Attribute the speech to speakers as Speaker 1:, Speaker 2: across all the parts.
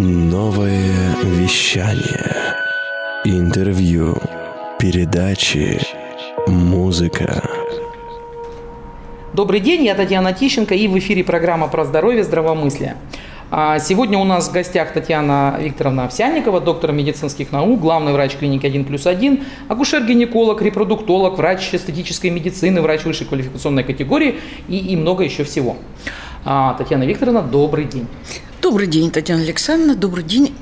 Speaker 1: Новое вещание. Интервью. Передачи. Музыка.
Speaker 2: Добрый день, я Татьяна Тищенко и в эфире программа про здоровье, здравомыслие. А Сегодня у нас в гостях Татьяна Викторовна Овсянникова, доктор медицинских наук, главный врач клиники 1 плюс 1, акушер-гинеколог, репродуктолог, врач эстетической медицины, врач высшей квалификационной категории и, и много еще всего. А, Татьяна Викторовна, добрый день.
Speaker 3: Добрый день, Татьяна Александровна. Добрый день.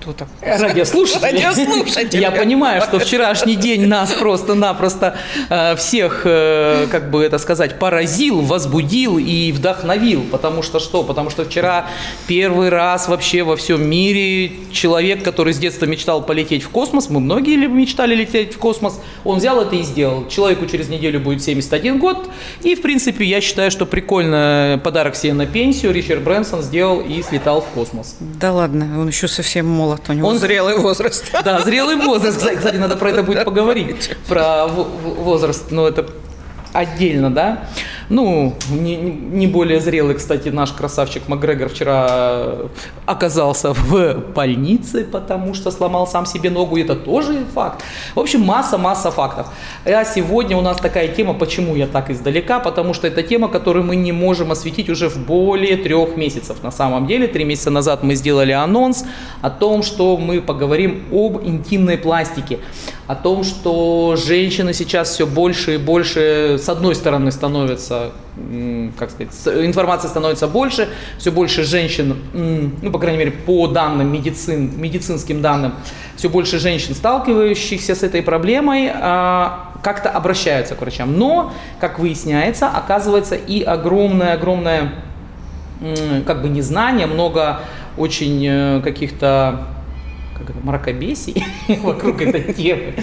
Speaker 3: Кто там?
Speaker 2: Радиослушатели.
Speaker 3: Радиослушатели.
Speaker 2: Я понимаю, что вчерашний день нас просто-напросто э, всех, э, как бы это сказать, поразил, возбудил и вдохновил. Потому что что? Потому что вчера первый раз вообще во всем мире человек, который с детства мечтал полететь в космос, мы многие мечтали лететь в космос, он взял это и сделал. Человеку через неделю будет 71 год. И, в принципе, я считаю, что прикольно подарок себе на пенсию Ричард Брэнсон сделал и слетал в космос.
Speaker 3: Да ладно, он еще совсем молод, у него
Speaker 2: Он-
Speaker 3: зрелый возраст.
Speaker 2: Да, зрелый возраст. Кстати, надо про это будет поговорить. Про возраст, но это отдельно, да? Ну, не, не- более зрелый, кстати, наш красавчик Макгрегор вчера оказался в больнице, потому что сломал сам себе ногу, это тоже факт. В общем, масса-масса фактов. А сегодня у нас такая тема, почему я так издалека, потому что это тема, которую мы не можем осветить уже в более трех месяцев. На самом деле, три месяца назад мы сделали анонс о том, что мы поговорим об интимной пластике, о том, что женщины сейчас все больше и больше, с одной стороны, становятся, как сказать, информации становится больше, все больше женщин, ну, по крайней мере, по данным медицин, медицинским данным, все больше женщин, сталкивающихся с этой проблемой, а, как-то обращаются к врачам. Но, как выясняется, оказывается и огромное-огромное как бы незнание, много очень э, каких-то как это, мракобесий вокруг этой темы.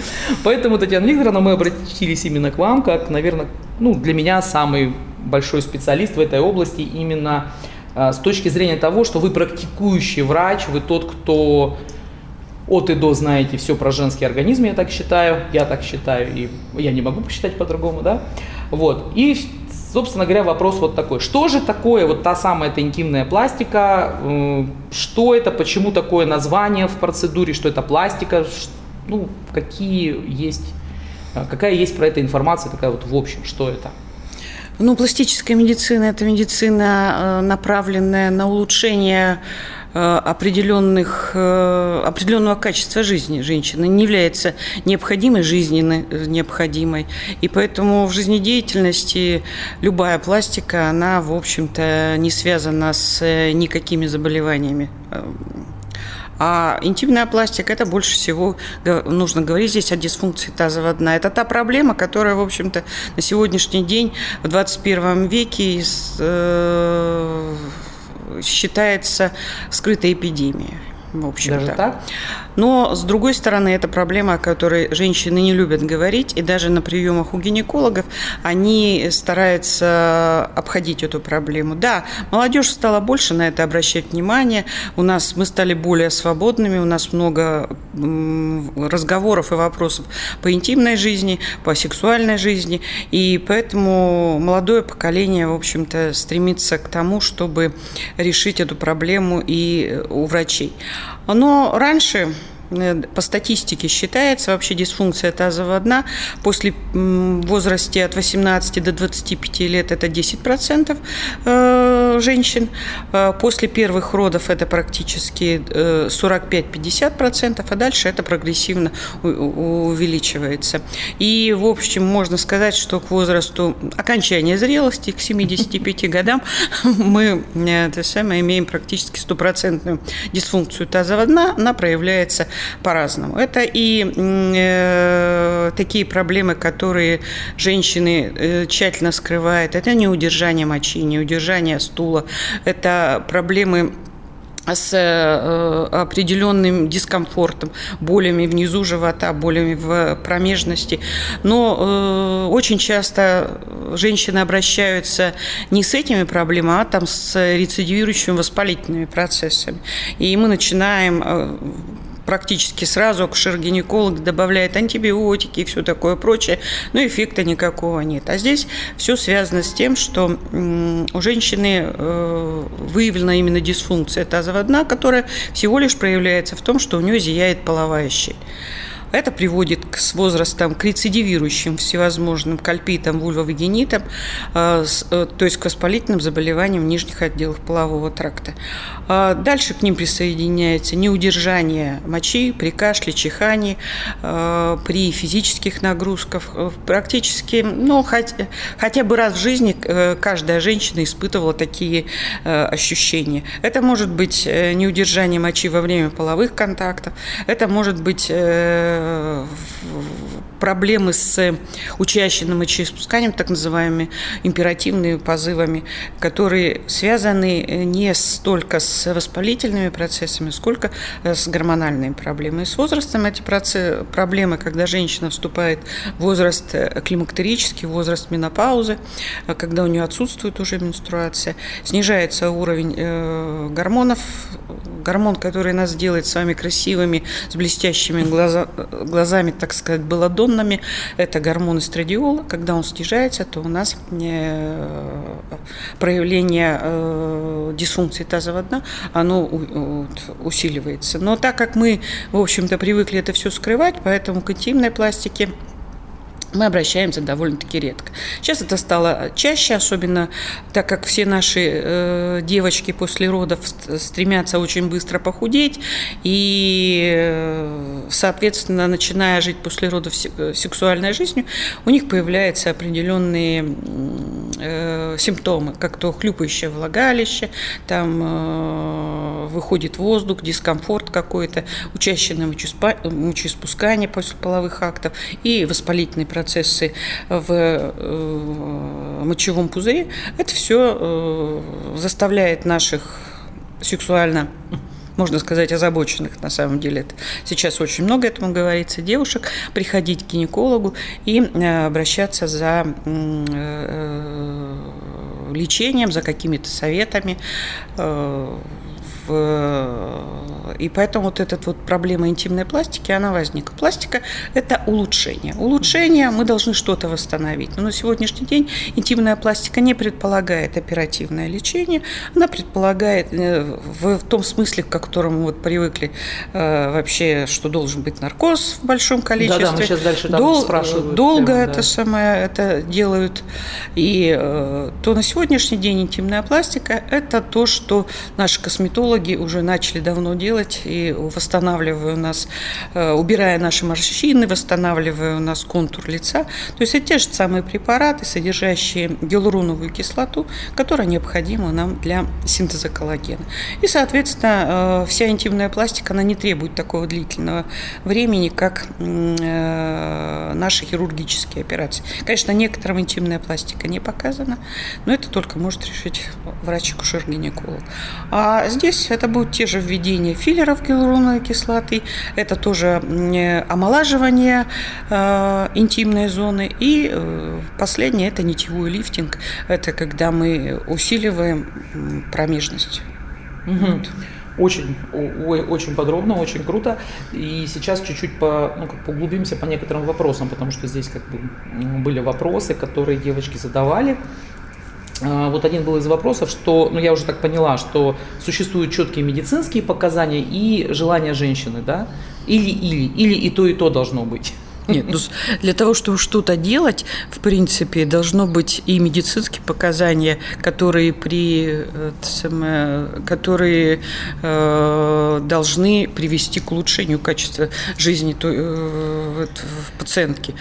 Speaker 2: Поэтому, Татьяна Викторовна, мы обратились именно к вам, как, наверное, ну, для меня самый большой специалист в этой области именно э, с точки зрения того, что вы практикующий врач, вы тот, кто от и до знаете все про женский организм, я так считаю, я так считаю, и я не могу посчитать по-другому, да, вот, и, собственно говоря, вопрос вот такой, что же такое вот та самая эта интимная пластика, что это, почему такое название в процедуре, что это пластика, ну, какие есть, э, какая есть про это информация, такая вот в общем, что это?
Speaker 3: Ну, пластическая медицина – это медицина, э, направленная на улучшение определенных, э, определенного качества жизни женщины, не является необходимой жизненно э, необходимой. И поэтому в жизнедеятельности любая пластика, она, в общем-то, не связана с э, никакими заболеваниями. Э, А интимная пластика – это больше всего нужно говорить здесь о дисфункции тазового дна. Это та проблема, которая, в общем-то, на сегодняшний день в 21 веке э, считается скрытой эпидемией. В общем-то.
Speaker 2: Даже так?
Speaker 3: Но, с другой стороны, это проблема, о которой женщины не любят говорить, и даже на приемах у гинекологов они стараются обходить эту проблему. Да, молодежь стала больше на это обращать внимание, у нас мы стали более свободными, у нас много разговоров и вопросов по интимной жизни, по сексуальной жизни, и поэтому молодое поколение, в общем-то, стремится к тому, чтобы решить эту проблему и у врачей. Но раньше по статистике считается вообще дисфункция тазового дна после возрасте от 18 до 25 лет это 10% э, женщин. Э, После первых родов это практически э, 45-50%, а дальше это прогрессивно увеличивается. И, в общем, можно сказать, что к возрасту окончания зрелости, к 75 годам, мы э, это самое, имеем практически стопроцентную дисфункцию тазового дна, она проявляется по-разному. Это и э, такие проблемы, которые женщины э, тщательно скрывают. Это неудержание мочи, неудержание стула. Это проблемы с э, определенным дискомфортом, болями внизу живота, болями в промежности. Но э, очень часто женщины обращаются не с этими проблемами, а там с рецидивирующими воспалительными процессами. И мы начинаем э, практически сразу акушер-гинеколог добавляет антибиотики и все такое прочее, но эффекта никакого нет. А здесь все связано с тем, что у женщины э, выявлена именно дисфункция тазового дна, которая всего лишь проявляется в том, что у нее зияет половая щель. Это приводит к, с возрастом к рецидивирующим всевозможным кальпитам, вульвовагенитам, э, э, то есть к воспалительным заболеваниям нижних отделов полового тракта. А дальше к ним присоединяется неудержание мочи при кашле, чихании, э, при физических нагрузках. Практически, ну, хотя, хотя бы раз в жизни каждая женщина испытывала такие ощущения. Это может быть неудержание мочи во время половых контактов, это может быть 嗯嗯 проблемы с учащенным мочеиспусканием, так называемыми императивными позывами, которые связаны не столько с воспалительными процессами, сколько с гормональными проблемами. И с возрастом эти процессы, проблемы, когда женщина вступает в возраст климактерический, возраст менопаузы, когда у нее отсутствует уже менструация, снижается уровень э, гормонов, гормон, который нас делает с вами красивыми, с блестящими глаза, глазами, так сказать, белодонными, это гормон эстрадиола. Когда он снижается, то у нас э, проявление э, дисфункции тазового дна, оно усиливается. Но так как мы, в общем-то, привыкли это все скрывать, поэтому к интимной пластике мы обращаемся довольно-таки редко. Сейчас это стало чаще, особенно так как все наши э, девочки после родов стремятся очень быстро похудеть, и, э, соответственно, начиная жить после родов э, сексуальной жизнью, у них появляются определенные э, симптомы, как то хлюпающее влагалище, там э, выходит воздух, дискомфорт какой-то, учащенное мочеиспускание после половых актов и воспалительный процесс процессы в э, мочевом пузыре, это все э, заставляет наших сексуально можно сказать, озабоченных, на самом деле. Сейчас очень много этому говорится, девушек, приходить к гинекологу и э, обращаться за лечением, за какими-то советами и поэтому вот эта вот проблема интимной пластики, она возникла. Пластика – это улучшение. Улучшение мы должны что-то восстановить. Но на сегодняшний день интимная пластика не предполагает оперативное лечение, она предполагает э, в, том смысле, к которому вот привыкли э, вообще, что должен быть наркоз в большом количестве.
Speaker 2: Да, да, мы сейчас дальше там Дол- спрашивают.
Speaker 3: Долго прямо, это да. самое это делают. И э, то на сегодняшний день интимная пластика – это то, что наши косметологи косметологи уже начали давно делать и восстанавливая у нас, э, убирая наши морщины, восстанавливая у нас контур лица. То есть это те же самые препараты, содержащие гиалуроновую кислоту, которая необходима нам для синтеза коллагена. И, соответственно, э, вся интимная пластика, она не требует такого длительного времени, как э, наши хирургические операции. Конечно, некоторым интимная пластика не показана, но это только может решить врач-акушер-гинеколог. А здесь это будут те же введения филлеров гиалуроновой кислоты, это тоже омолаживание э, интимной зоны. И э, последнее – это нитевой лифтинг. Это когда мы усиливаем промежность.
Speaker 2: Угу. Вот. Очень, очень подробно, очень круто. И сейчас чуть-чуть по, ну, как поглубимся по некоторым вопросам, потому что здесь как бы были вопросы, которые девочки задавали. А, вот один был из вопросов, что, ну я уже так поняла, что существуют четкие медицинские показания и желания женщины, да? Или, или, или и то, и то должно быть.
Speaker 3: Нет, ну, для того, чтобы что-то делать, в принципе, должно быть и медицинские показания, которые при, которые э, должны привести к улучшению качества жизни той, э, пациентки.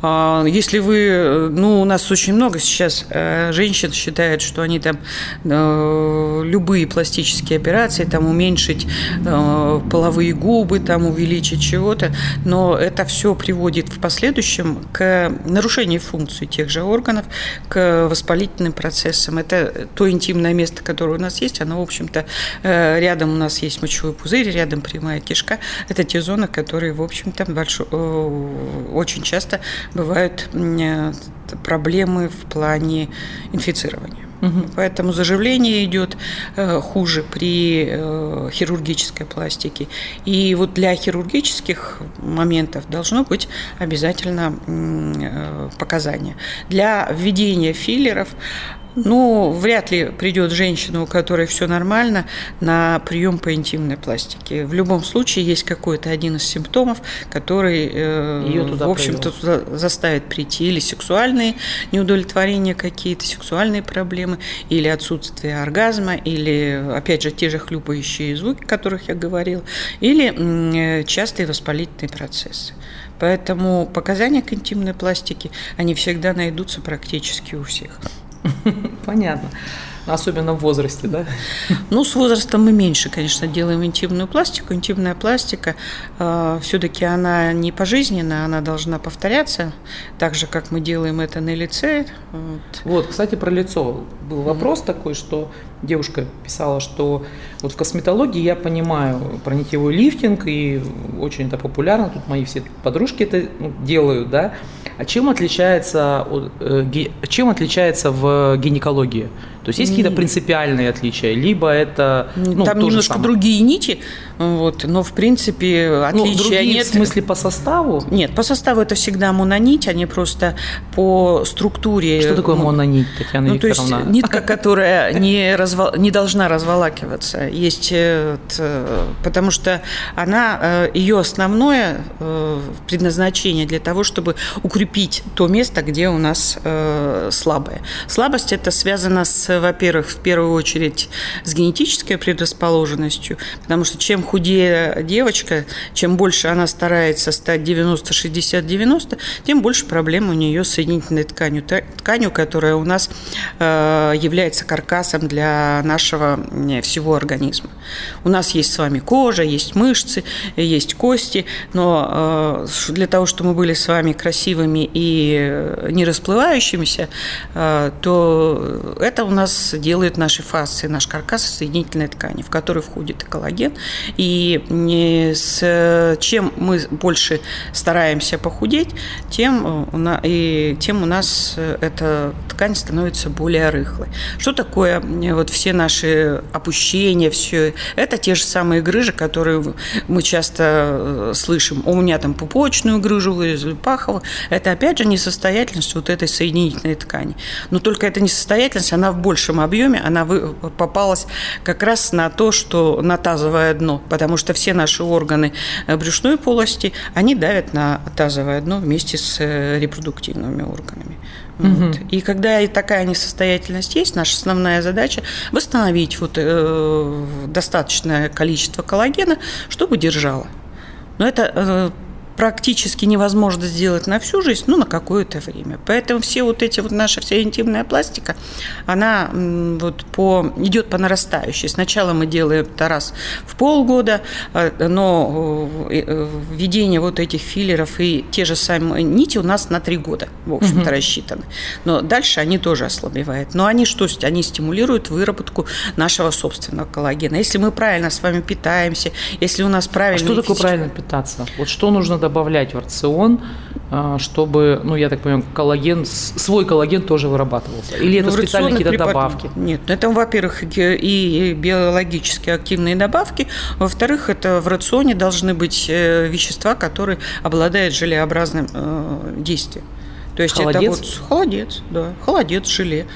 Speaker 3: А, если вы, ну, у нас очень много сейчас э, женщин считают, что они там э, любые пластические операции, там уменьшить э, половые губы, там увеличить чего-то, но это все приводит в последующем к нарушению функции тех же органов, к воспалительным процессам. Это то интимное место, которое у нас есть, оно, в общем-то, рядом у нас есть мочевой пузырь, рядом прямая кишка. Это те зоны, которые, в общем-то, большой, очень часто бывают э, проблемы в плане инфицирования. Угу. Поэтому заживление идет э, хуже при э, хирургической пластике. И вот для хирургических моментов должно быть обязательно э, показания. Для введения филлеров ну, вряд ли придет женщина, у которой все нормально, на прием по интимной пластике. В любом случае есть какой-то один из симптомов, который, э, в общем-то, заставит прийти или сексуальные неудовлетворения какие-то, сексуальные проблемы, или отсутствие оргазма, или, опять же, те же хлюпающие звуки, о которых я говорил, или э, частые воспалительные процессы. Поэтому показания к интимной пластике, они всегда найдутся практически у всех.
Speaker 2: Понятно. Особенно в возрасте, да?
Speaker 3: Ну, с возрастом мы меньше, конечно, делаем интимную пластику. Интимная пластика, э, все-таки она не пожизненная, она должна повторяться, так же, как мы делаем это на лице.
Speaker 2: Вот, вот кстати, про лицо. Был вопрос mm-hmm. такой, что девушка писала, что вот в косметологии я понимаю про нитевой лифтинг, и очень это популярно, тут мои все подружки это ну, делают, да. А чем отличается, э, чем отличается в гинекологии? То есть есть какие-то принципиальные отличия, либо это
Speaker 3: ну, там немножко другие нити, вот, но в принципе ну, отличия ну, другие нет.
Speaker 2: В смысле по составу?
Speaker 3: Нет, по составу это всегда мононить, они просто по структуре.
Speaker 2: Что такое мононить, Татьяна ну, Викторовна?
Speaker 3: То есть нитка, которая не, развал, не должна разволакиваться, есть, э, потому что она э, ее основное э, предназначение для того, чтобы укрепить то место, где у нас слабое. Слабость это связано с во-первых, в первую очередь с генетической предрасположенностью, потому что чем худее девочка, чем больше она старается стать 90-60-90, тем больше проблем у нее с соединительной тканью, тканью, которая у нас э, является каркасом для нашего всего организма. У нас есть с вами кожа, есть мышцы, есть кости, но э, для того, чтобы мы были с вами красивыми и не расплывающимися, э, то это у нас нас делают наши фасции, наш каркас соединительной ткани, в который входит и коллаген. И с чем мы больше стараемся похудеть, тем у нас, и тем у нас эта ткань становится более рыхлой. Что такое вот все наши опущения, все это те же самые грыжи, которые мы часто э, слышим. У меня там пупочную грыжу вырезали, паховую. Это опять же несостоятельность вот этой соединительной ткани. Но только эта несостоятельность, она в большем объеме, она попалась как раз на то, что на тазовое дно, потому что все наши органы э, брюшной полости, они давят на тазовое дно вместе с э, репродуктивными органами. Угу. Вот. И когда и такая несостоятельность есть, наша основная задача восстановить вот, э, достаточное количество коллагена, чтобы держало. Но это э, практически невозможно сделать на всю жизнь, ну, на какое-то время. Поэтому все вот эти вот наша вся интимная пластика, она вот по, идет по нарастающей. Сначала мы делаем это раз в полгода, а, но э, э, введение вот этих филлеров и те же самые нити у нас на три года, в общем-то, угу. рассчитаны. Но дальше они тоже ослабевают. Но они что? Они стимулируют выработку нашего собственного коллагена. Если мы правильно с вами питаемся, если у нас правильно... А
Speaker 2: что такое правильно питаться? Вот что нужно добавлять в рацион, а, чтобы, ну, я так понимаю, коллаген, свой коллаген тоже вырабатывался? Или это ну, специальные какие-то препар... добавки?
Speaker 3: Нет, ну, это, во-первых, и биологически активные добавки, во-вторых, это в рационе должны быть э, вещества, которые обладают желеобразным э, действием. То есть холодец? это вот холодец, да, холодец, желе.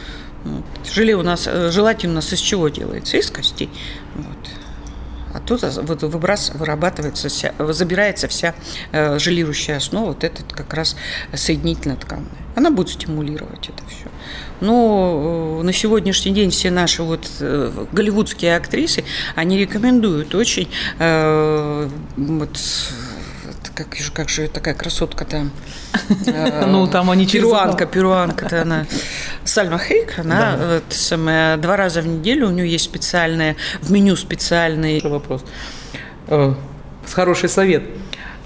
Speaker 3: Желе у нас э, желательно у нас из чего делается? Из костей. Тут вот выбрас, вырабатывается, вся, забирается вся э, желирующая основа, вот этот как раз соединительная тканная. Она будет стимулировать это все. Но э, на сегодняшний день все наши вот э, голливудские актрисы, они рекомендуют очень э, вот, как, же, как же такая красотка там.
Speaker 2: Ну, там они
Speaker 3: Перуанка, перуанка-то она. Сальма Хейк, она самое, два раза в неделю, у нее есть специальное, в меню специальный...
Speaker 2: Вопрос. Э, хороший совет.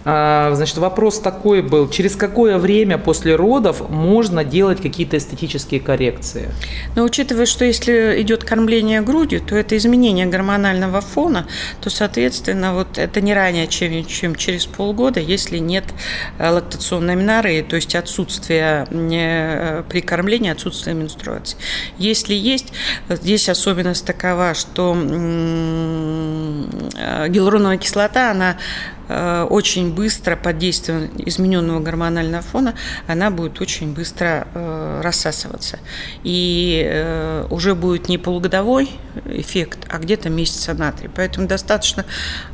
Speaker 2: А, значит, вопрос такой был, через какое время после родов можно делать какие-то эстетические коррекции?
Speaker 3: Но учитывая, что если идет кормление грудью, то это изменение гормонального фона, то, соответственно, вот это не ранее, чем, чем через полгода, если нет э, лактационной менореи, то есть отсутствие э, при кормлении, отсутствие менструации. Если есть, здесь особенность такова, что э, гиалуроновая кислота, она Э, очень быстро под действием измененного гормонального фона она будет очень быстро э, рассасываться. И э, уже будет не полугодовой эффект, а где-то месяца на три. Поэтому достаточно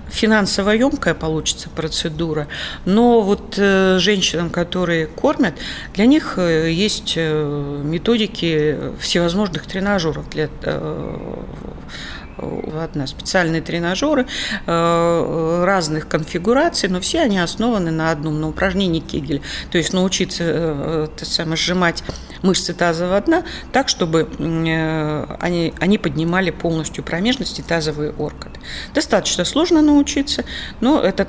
Speaker 3: финансово емкая получится процедура, но вот э, женщинам, которые кормят, для них э, есть э, методики всевозможных тренажеров для одна специальные тренажеры э, разных конфигураций, но все они основаны на одном, на упражнении Кегеля. То есть научиться э, то самое, сжимать мышцы тазового дна так, чтобы э, они, они поднимали полностью промежность и тазовые органы. Достаточно сложно научиться, но это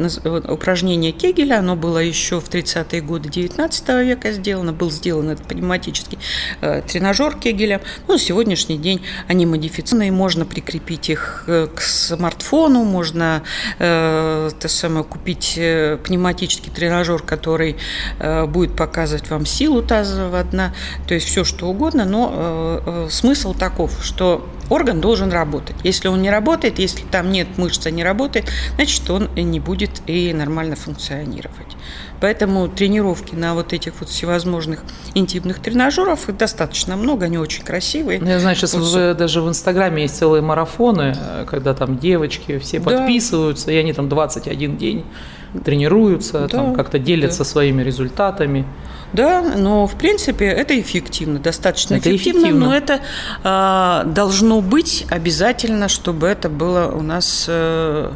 Speaker 3: упражнение Кегеля, оно было еще в 30-е годы 19 века сделано, был сделан этот пневматический тренажер Кегеля. Но на сегодняшний день они модифицированы, и можно прикрепить прикрепить их э, к смартфону, можно э, то самое, купить э, пневматический тренажер, который э, будет показывать вам силу тазового дна, то есть все что угодно, но э, э, смысл таков, что орган должен работать. Если он не работает, если там нет мышцы, не работает, значит он не будет и нормально функционировать. Поэтому тренировки на вот этих вот всевозможных интимных тренажеров их достаточно много, они очень красивые.
Speaker 2: Ну, я знаю, сейчас вот в, даже в Инстаграме есть целые марафоны, э, когда там девочки все да. подписываются, и они там 21 день тренируются, да, там как-то делятся да. своими результатами.
Speaker 3: Да, но в принципе это эффективно, достаточно это эффективно, эффективно, но это э, должно быть обязательно, чтобы это было у нас э,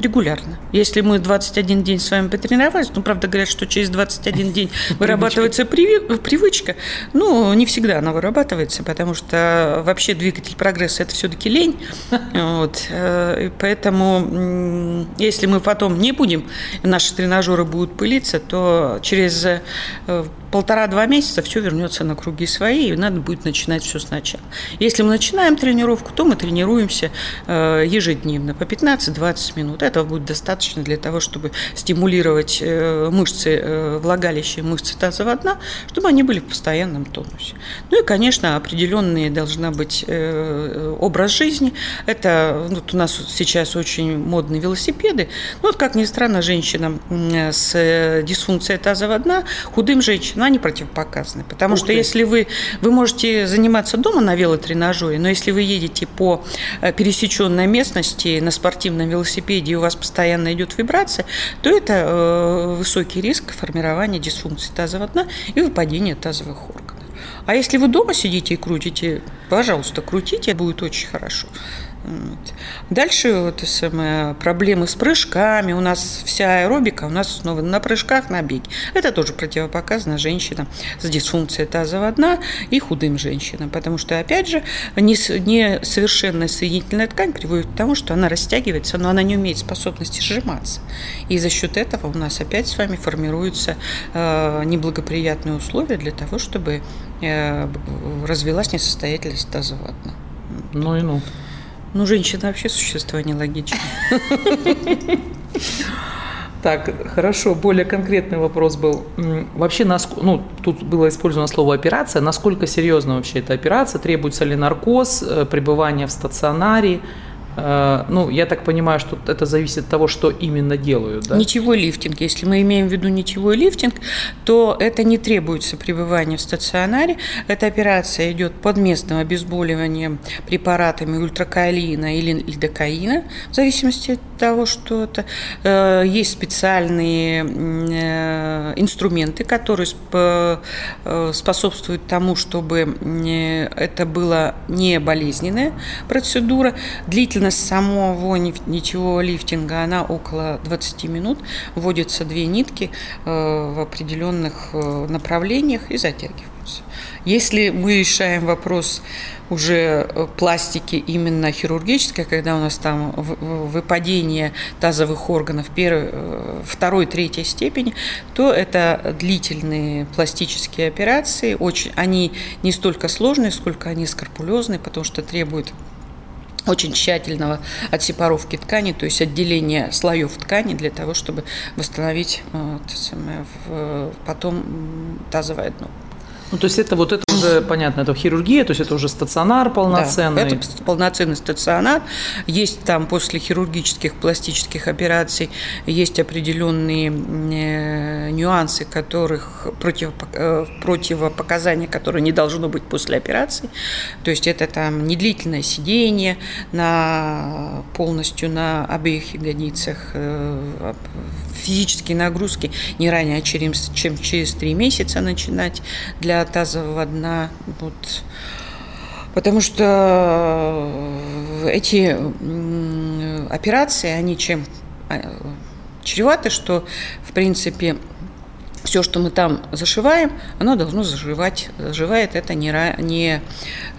Speaker 3: регулярно. Если мы 21 день с вами потренировались, ну, правда, говорят, что через 21 день вырабатывается привычка, ну, не всегда она вырабатывается, потому что вообще двигатель прогресса – это все-таки лень. Вот. Э, поэтому, если мы потом не будем, наши тренажеры будут пылиться, то через э, полтора-два месяца все вернется на круги свои, и надо будет начинать все сначала. Если мы начинаем тренировку, то мы тренируемся э, ежедневно по 15-20 минут. Этого будет достаточно для того, чтобы стимулировать э, мышцы, э, влагалища мышцы тазового дна, чтобы они были в постоянном тонусе. Ну и, конечно, определенные должна быть образ жизни. Это вот у нас сейчас очень модные велосипеды. Ну вот, как ни странно, женщинам с дисфункцией тазового дна, худым женщинам но они противопоказаны. Потому Ух что ты. если вы, вы можете заниматься дома на велотренажере, но если вы едете по э, пересеченной местности на спортивном велосипеде, и у вас постоянно идет вибрация, то это э, высокий риск формирования дисфункции тазового дна и выпадения тазовых органов. А если вы дома сидите и крутите, пожалуйста, крутите, будет очень хорошо. Дальше вот самое, проблемы с прыжками. У нас вся аэробика у нас основана на прыжках, на беге. Это тоже противопоказано женщинам с дисфункцией тазового дна и худым женщинам. Потому что, опять же, несовершенная соединительная ткань приводит к тому, что она растягивается, но она не умеет способности сжиматься. И за счет этого у нас опять с вами формируются э, неблагоприятные условия для того, чтобы э, развилась несостоятельность тазового дна.
Speaker 2: Ну и ну.
Speaker 3: Ну, женщина вообще существо нелогичное.
Speaker 2: Так, хорошо, более конкретный вопрос был. Вообще, ну, тут было использовано слово операция. Насколько серьезна вообще эта операция? Требуется ли наркоз, э, пребывание в стационаре? Э, ну, я так понимаю, что это зависит от того, что именно делают. Да?
Speaker 3: Нитевой лифтинг. Если мы имеем в виду нитевой лифтинг, то это не требуется пребывания в стационаре. Эта операция идет под местным обезболиванием препаратами ультракаолина или лидокаина, в зависимости от того, что это. Э, есть специальные э, инструменты, которые способствуют тому, чтобы это была не болезненная процедура. Длительность Длительность самого нитевого лифтинга, она около 20 минут. Вводятся две нитки э, в определенных э, направлениях и затягиваются. Если мы решаем вопрос уже э, пластики именно хирургической, когда у нас там выпадение тазовых органов первой, второй, третьей степени, то это длительные пластические операции. Очень, они не столько сложные, сколько они скрупулезные, потому что требуют очень тщательного отсепаровки ткани, то есть отделения слоев ткани для того, чтобы восстановить э, самое, потом тазовое дно.
Speaker 2: Ну, то есть это вот это уже понятно, это хирургия, то есть это уже стационар полноценный.
Speaker 3: Да, это полноценный стационар. Есть там после хирургических пластических операций есть определенные э, нюансы, которых против, э, противопоказания, которые не должно быть после операции. То есть это там недлительное сидение на полностью на обеих ягодицах, э, физические нагрузки не ранее, чем через три месяца начинать для тазового дна. Вот. Потому что эти операции, они чем а, чреваты, что, в принципе, все, что мы там зашиваем, оно должно заживать. Заживает это не, не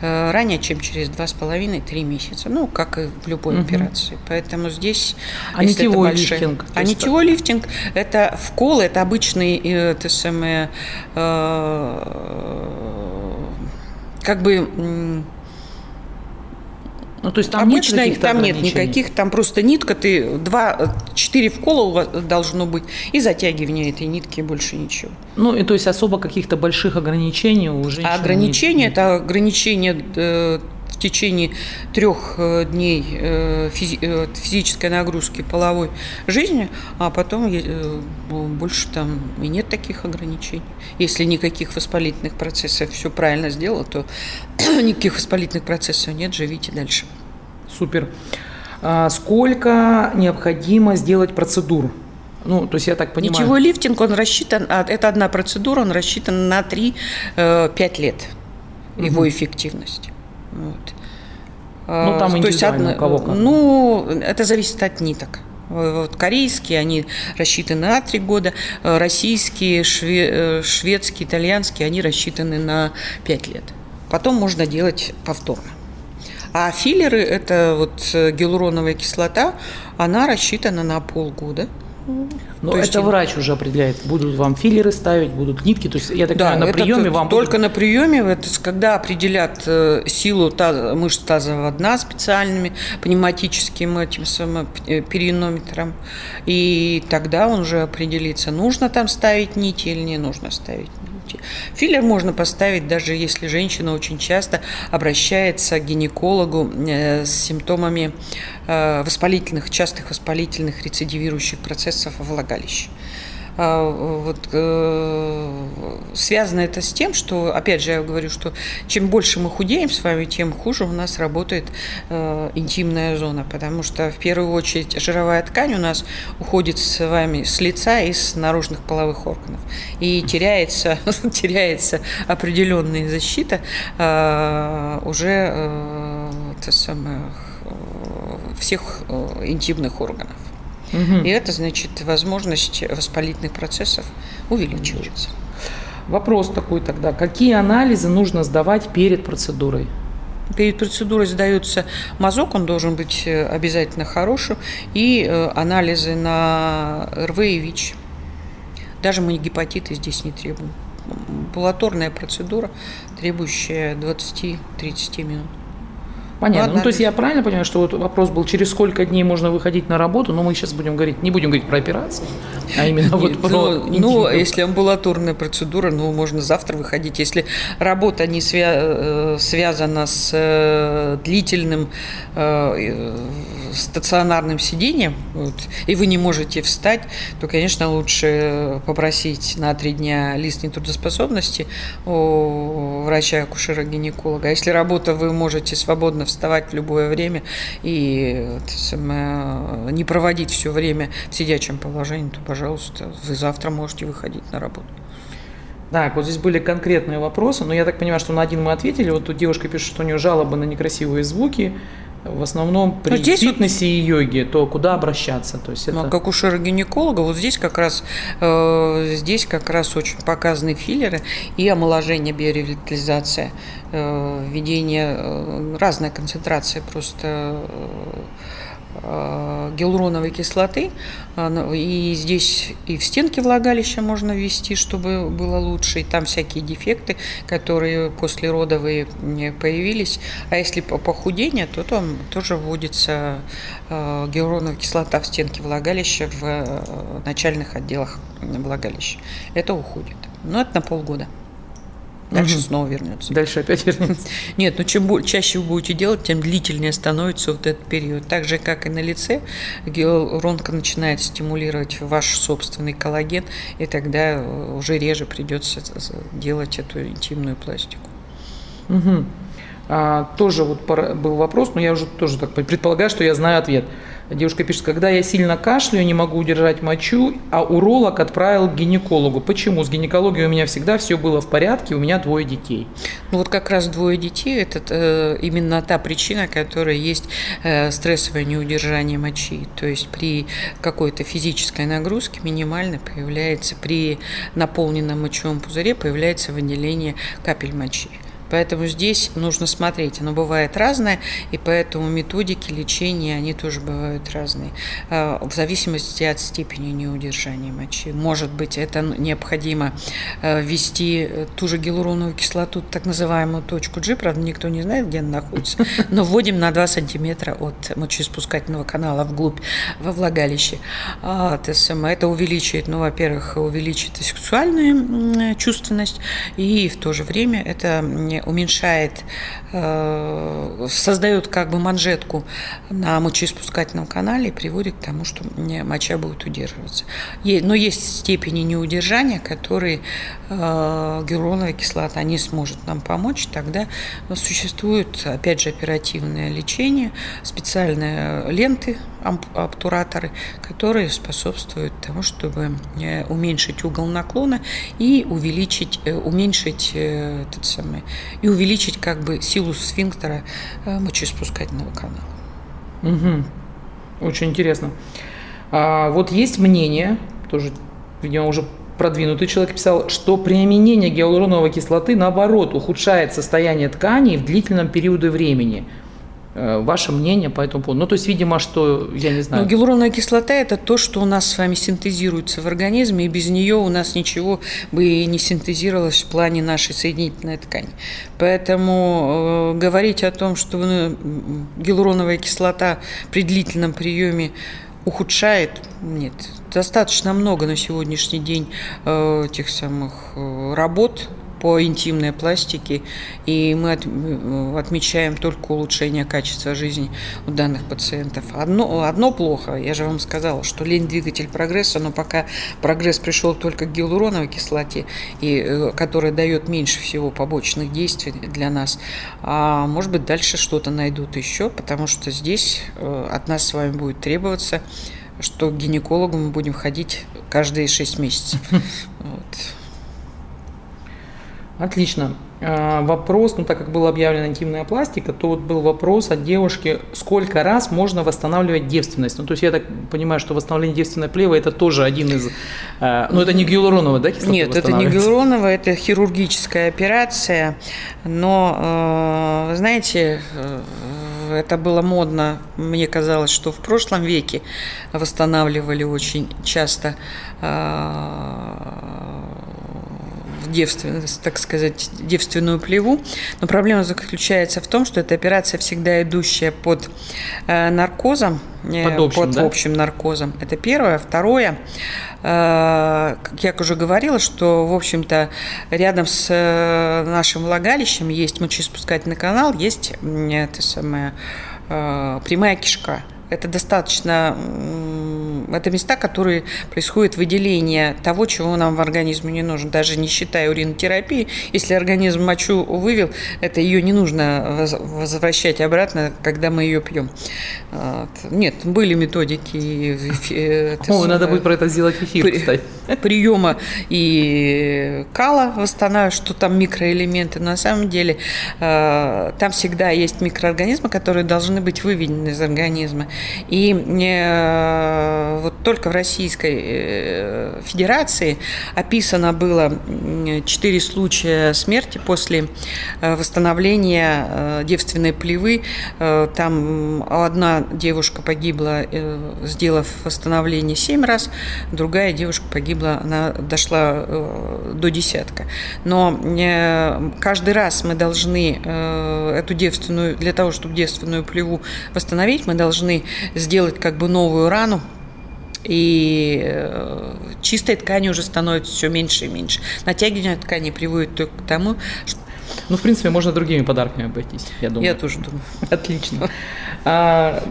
Speaker 3: э, ранее, чем через 2,5-3 месяца. Ну, как и в любой угу. операции. Поэтому здесь...
Speaker 2: А нитевой большой... лифтинг?
Speaker 3: А нитевой лифтинг – это вкол, это обычный, э, это самое, э, как бы ну, то есть там Обычно нет там нет никаких, там просто нитка, ты два, четыре вкола должно быть, и затягивание этой нитки, больше ничего.
Speaker 2: Ну, и то есть особо каких-то больших ограничений у женщин
Speaker 3: А ограничения, нет. это ограничение э, в течение трех э, дней э, физи физической нагрузки половой жизни, а потом больше там и нет таких ограничений. Если никаких воспалительных процессов все правильно сделал, то никаких воспалительных процессов нет, живите дальше.
Speaker 2: Супер. А сколько необходимо сделать процедур? Ну, то есть я так понимаю.
Speaker 3: Ничего лифтинг, он рассчитан, а, это одна процедура, он рассчитан на 3-5 э, лет, угу. его эффективность. Вот.
Speaker 2: Ну, там то есть одна, кого как.
Speaker 3: Ну, это зависит от ниток. Вот корейские, они рассчитаны на три года, российские, шве, э, шведские, итальянские, они рассчитаны на 5 лет. Потом можно делать повторно. А филлеры, это вот э, гиалуроновая кислота, она рассчитана на полгода.
Speaker 2: Но то это есть... врач уже определяет, будут вам филлеры ставить, будут нитки. То есть я так да, понимаю, на приеме вам
Speaker 3: только будут... на приеме, это когда определят э, силу таз, мышц тазового дна специальными пневматическим этим самым э, перинометром, и тогда он уже определится, нужно там ставить нити или не нужно ставить нити. Филлер можно поставить даже если женщина очень часто обращается к гинекологу э, с симптомами э, воспалительных, частых воспалительных рецидивирующих процессов влагалища. А, вот, э, связано это с тем, что, опять же, я говорю, что чем больше мы худеем с вами, тем хуже у нас работает э, интимная зона, потому что в первую очередь жировая ткань у нас уходит с вами с лица и с наружных половых органов, и теряется, теряется определенная защита э, уже это всех интимных органов. Угу. И это значит возможность воспалительных процессов увеличивается.
Speaker 2: Вопрос такой тогда. Какие анализы нужно сдавать перед процедурой?
Speaker 3: Перед процедурой сдается мазок, он должен быть э, обязательно хорошим, и э, анализы на РВ и ВИЧ. Даже мы гепатиты здесь не требуем. Амбулаторная процедура, требующая 20-30 минут.
Speaker 2: Понятно. Ладно, ну, то есть я правильно понимаю, что вот вопрос был, через сколько дней можно выходить на работу, но мы сейчас будем говорить, не будем говорить про операции, а именно вот про...
Speaker 3: Ну, ну, если амбулаторная процедура, ну, можно завтра выходить. Если работа не. Э, связана с э, длительным э, стационарным сидением, вот, и вы не можете встать, то, конечно, лучше попросить на три дня лист нетрудоспособности у врача-акушера-гинеколога. А если работа вы можете свободно вставать в любое время и не проводить все время в сидячем положении, то, пожалуйста, вы завтра можете выходить на работу.
Speaker 2: Так, вот здесь были конкретные вопросы, но я так понимаю, что на один мы ответили. Вот тут девушка пишет, что у нее жалобы на некрасивые звуки, в основном при
Speaker 3: здесь
Speaker 2: фитнесе и йоге, то куда обращаться? То есть
Speaker 3: Ну,
Speaker 2: это...
Speaker 3: а как акушера-гинеколога, вот здесь как раз э, здесь как раз очень показаны филлеры и омоложение, биоревитализация, э, введение э, разная концентрация просто э, гиалуроновой кислоты. Она- И здесь и в стенки влагалища можно ввести, чтобы было лучше. И там всякие дефекты, которые после родовые м, появились. А если по похудение, то там тоже вводится э, гиалуроновая кислота в стенки влагалища в э, начальных отделах влагалища. Это уходит. Но это на полгода. Дальше
Speaker 2: Мгм.
Speaker 3: снова вернется.
Speaker 2: Дальше опять вернемся.
Speaker 3: Нет, ну чем чаще вы будете делать, тем длительнее становится вот этот период. Так же, как и на лице, гиалуронка начинает стимулировать ваш собственный коллаген, и тогда э, уже реже придется делать эту интимную пластику.
Speaker 2: Мгм. А, тоже вот был вопрос, но я уже тоже так предполагаю, что я знаю ответ. Девушка пишет, когда я сильно кашляю, не могу удержать мочу, а уролог отправил к гинекологу. Почему? С гинекологией у меня всегда все было в порядке, у меня двое детей.
Speaker 3: Ну вот как раз двое детей – это э, именно та причина, которая есть э, стрессовое неудержание мочи. То есть при какой-то физической нагрузке минимально появляется, при наполненном мочевом пузыре появляется выделение капель мочи. Поэтому здесь нужно смотреть. Оно бывает разное, и поэтому методики лечения, они тоже бывают разные. Э, В зависимости от степени неудержания мочи. Может быть, это необходимо э, ввести э, ту же гиалуроновую кислоту, так называемую точку G, правда, никто не знает, где она находится, но вводим на 2 сантиметра от мочеиспускательного канала вглубь во влагалище. А, это увеличивает, ну, во-первых, увеличит и сексуальную чувственность, и в то же время это уменьшает, э, создает как бы манжетку на мочеиспускательном канале и приводит к тому, что моча будет удерживаться. Но есть степени неудержания, которые э, гиалуроновая кислота не сможет нам помочь, тогда существует, опять же, оперативное лечение, специальные ленты, обтураторы, которые способствуют тому, чтобы э, уменьшить угол наклона и увеличить, э, уменьшить э, этот самый, и увеличить как бы силу сфинктера мочеиспускательного канала.
Speaker 2: Мгм. Очень интересно. А, вот есть мнение, тоже, видимо, уже продвинутый человек писал, что применение гиалуроновой кислоты, наоборот, ухудшает состояние тканей в длительном периоде времени. Э, Ваше мнение по этому поводу? Ну, то есть, видимо, что, я не знаю.
Speaker 3: Но гиалуроновая кислота – это то, что у нас с вами синтезируется в организме, и без нее у нас ничего бы и не синтезировалось в плане нашей соединительной ткани. Поэтому э, говорить о том, что ну, гиалуроновая кислота при длительном приеме ухудшает, нет. Достаточно много на сегодняшний день э, тех самых э, работ по интимной пластике, и мы от- э, отмечаем только улучшение качества жизни у данных пациентов. Одно, одно плохо, я же вам сказала, что лень двигатель прогресса, но пока прогресс пришел только к гиалуроновой кислоте, и, э, которая дает меньше всего побочных действий для нас, а может быть дальше что-то найдут еще, потому что здесь э, от нас с вами будет требоваться что к гинекологу мы будем ходить каждые 6 месяцев. Вот.
Speaker 2: Отлично. А, Вопрос, ну так как была объявлена интимная пластика, то вот был вопрос от девушки, сколько раз можно восстанавливать девственность? Ну то есть я так понимаю, что восстановление девственной плевы это тоже один из, э, ну это не гиалуроновая, да, кислота
Speaker 3: Нет, это не гиалуроновая, это хирургическая операция, но, вы знаете, э, это было модно, мне казалось, что в прошлом веке восстанавливали очень часто девственность, так сказать, девственную плеву. Но проблема заключается в том, что эта операция всегда идущая под э, наркозом, э,
Speaker 2: Под общим, да?
Speaker 3: общим наркозом. Это первое. Второе, э, как я уже говорила, что, в общем-то, рядом с нашим влагалищем есть мочеиспускательный канал, есть это самое, прямая кишка. Это достаточно это места, которые происходит выделение того, чего нам в организме не нужно, даже не считая уринотерапии. Если организм мочу вывел, это ее не нужно возвращать обратно, когда мы ее пьем. Нет, были методики.
Speaker 2: О, надо будет про это сделать эфир, кстати.
Speaker 3: Приема и кала восстанавливать, что там микроэлементы. Но на самом деле э, там всегда есть микроорганизмы, которые должны быть выведены из организма. И э, вот только в Российской э, Федерации описано было 4 случая смерти после восстановления девственной плевы. Там одна девушка погибла, сделав восстановление 7 раз, другая девушка погибла, она дошла до десятка. Но каждый раз мы должны эту девственную, для того, чтобы девственную плеву восстановить, мы должны сделать как бы новую рану, и э, чистой ткани уже становится все меньше и меньше. Натягивание ткани приводит только к тому, что
Speaker 2: ну, в принципе, можно другими подарками обойтись, я думаю.
Speaker 3: Я тоже думаю.
Speaker 2: Отлично. А,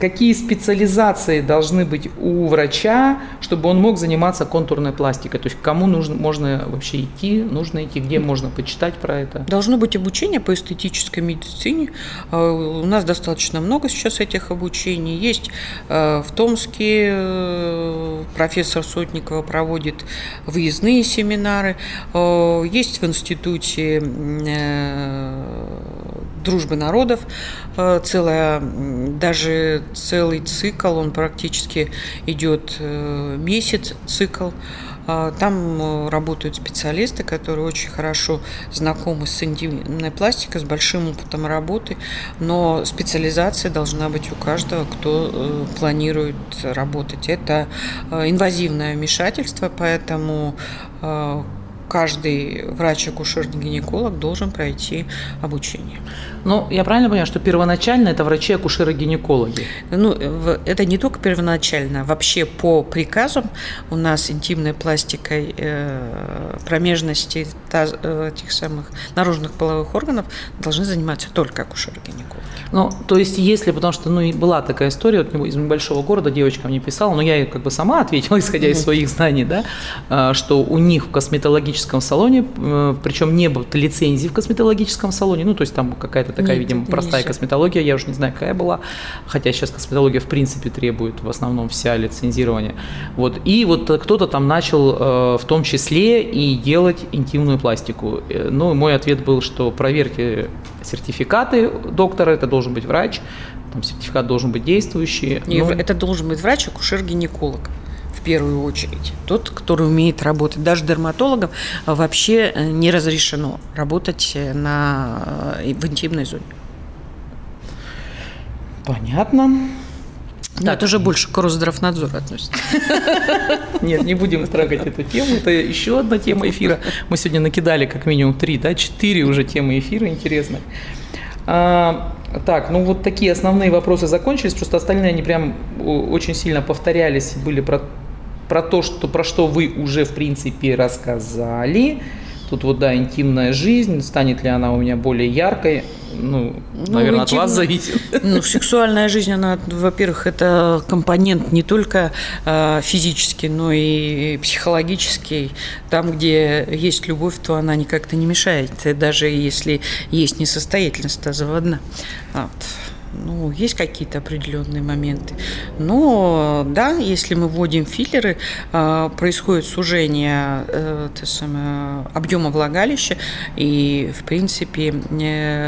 Speaker 2: какие специализации должны быть у врача, чтобы он мог заниматься контурной пластикой? То есть кому нужно, можно вообще идти, нужно идти, где можно почитать про это?
Speaker 3: Должно быть обучение по эстетической медицине. А, у нас достаточно много сейчас этих обучений. Есть а, в Томске э, профессор Сотникова проводит выездные семинары. А, есть в институте дружбы народов э, целая даже целый цикл, он практически идет э, месяц цикл. Там э, работают специалисты, которые очень хорошо знакомы с интимной пластикой, с большим опытом работы, но специализация должна быть у каждого, кто э, планирует работать. Это инвазивное вмешательство, поэтому каждый врач-акушер-гинеколог должен пройти обучение.
Speaker 2: Ну, я правильно понимаю, что первоначально это врачи-акушеры-гинекологи?
Speaker 3: Ну, это не только первоначально. Вообще по приказам у нас интимной пластикой э, промежности таз, этих самых наружных половых органов должны заниматься только акушеры-гинекологи.
Speaker 2: Ну, то есть если, потому что, ну, была такая история, вот из небольшого города девочка мне писала, но я как бы сама ответила, исходя из своих знаний, да, э, что у них в косметологическом салоне, э, причем не было лицензии в косметологическом салоне, ну, то есть там какая-то такая, Нет, видимо, простая косметология, я уже не знаю, какая была, хотя сейчас косметология в принципе требует в основном вся лицензирование. Вот. И вот кто-то там начал э, в том числе и делать интимную пластику. Э, ну, мой ответ был, что проверьте сертификаты доктора, это должен быть врач, там сертификат должен быть действующий.
Speaker 3: И ну, это должен быть врач, акушер-гинеколог в первую очередь. Тот, который умеет работать. Даже дерматологам вообще э, не разрешено работать э, на, э, в интимной зоне.
Speaker 2: Понятно.
Speaker 3: Так, Но это уже больше к Росздравнадзору относится.
Speaker 2: Нет, не будем трогать эту тему. Это еще одна тема эфира. Мы сегодня накидали как минимум три, да, четыре уже темы эфира интересных. А, так, ну вот такие основные вопросы закончились, просто остальные они прям очень сильно повторялись, были про про то, что, про что вы уже, в принципе, рассказали. Тут вот, да, интимная жизнь, станет ли она у меня более яркой, ну, ну наверное, интим... от вас зависит.
Speaker 3: Ну, сексуальная жизнь, она, во-первых, это компонент не только э, физический, но и психологический. Там, где есть любовь, то она никак-то не мешает, даже если есть несостоятельность тазоводна. Вот ну, есть какие-то определенные моменты. Но да, если мы вводим филлеры, а, происходит сужение э, самое, объема влагалища, и, в принципе,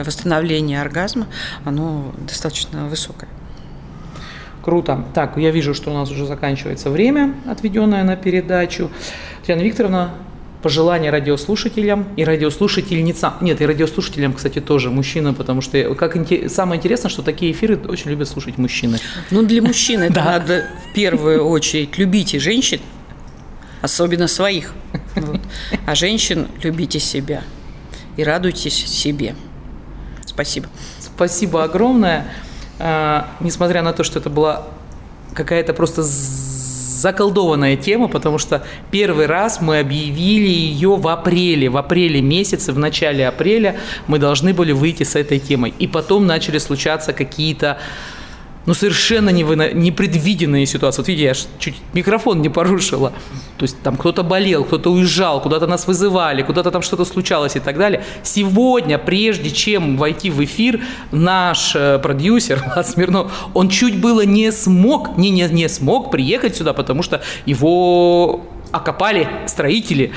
Speaker 3: восстановление оргазма, оно достаточно высокое.
Speaker 2: Круто. Так, я вижу, что у нас уже заканчивается время, отведенное на передачу. Татьяна Викторовна, пожелания радиослушателям и радиослушательницам. Нет, и радиослушателям, кстати, тоже мужчинам, потому что как самое интересное, что такие эфиры очень любят слушать мужчины.
Speaker 3: Ну, для мужчин это надо в первую очередь любите женщин, особенно своих. Вот. А женщин любите себя и радуйтесь себе. Спасибо.
Speaker 2: Спасибо огромное. А, несмотря на то, что это была какая-то просто заколдованная тема, потому что первый раз мы объявили ее в апреле, в апреле месяце, в начале апреля мы должны были выйти с этой темой. И потом начали случаться какие-то ну, совершенно невына... непредвиденные ситуации. Вот видите, я чуть микрофон не порушила. То есть там кто-то болел, кто-то уезжал, куда-то нас вызывали, куда-то там что-то случалось и так далее. Сегодня, прежде чем войти в эфир, наш э, продюсер Влад Смирнов, он чуть было не смог, не, не, не смог приехать сюда, потому что его окопали строители.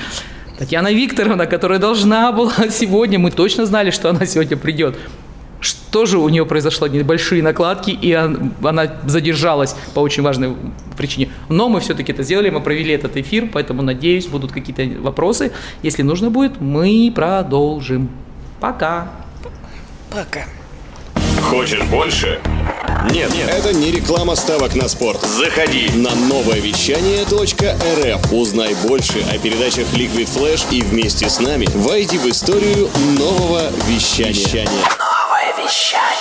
Speaker 2: Татьяна Викторовна, которая должна была сегодня, мы точно знали, что она сегодня придет. Что же у нее произошло? Небольшие накладки, и она задержалась по очень важной причине. Но мы все-таки это сделали, мы провели этот эфир, поэтому, надеюсь, будут какие-то вопросы. Если нужно будет, мы продолжим. Пока.
Speaker 3: Пока.
Speaker 4: Хочешь больше? Нет, нет,
Speaker 5: Это не реклама ставок на спорт.
Speaker 4: заходи.
Speaker 5: На новое вещание .рф узнай больше о передачах Liquid Flash и вместе с нами войди в историю нового вещания.
Speaker 1: Новое shut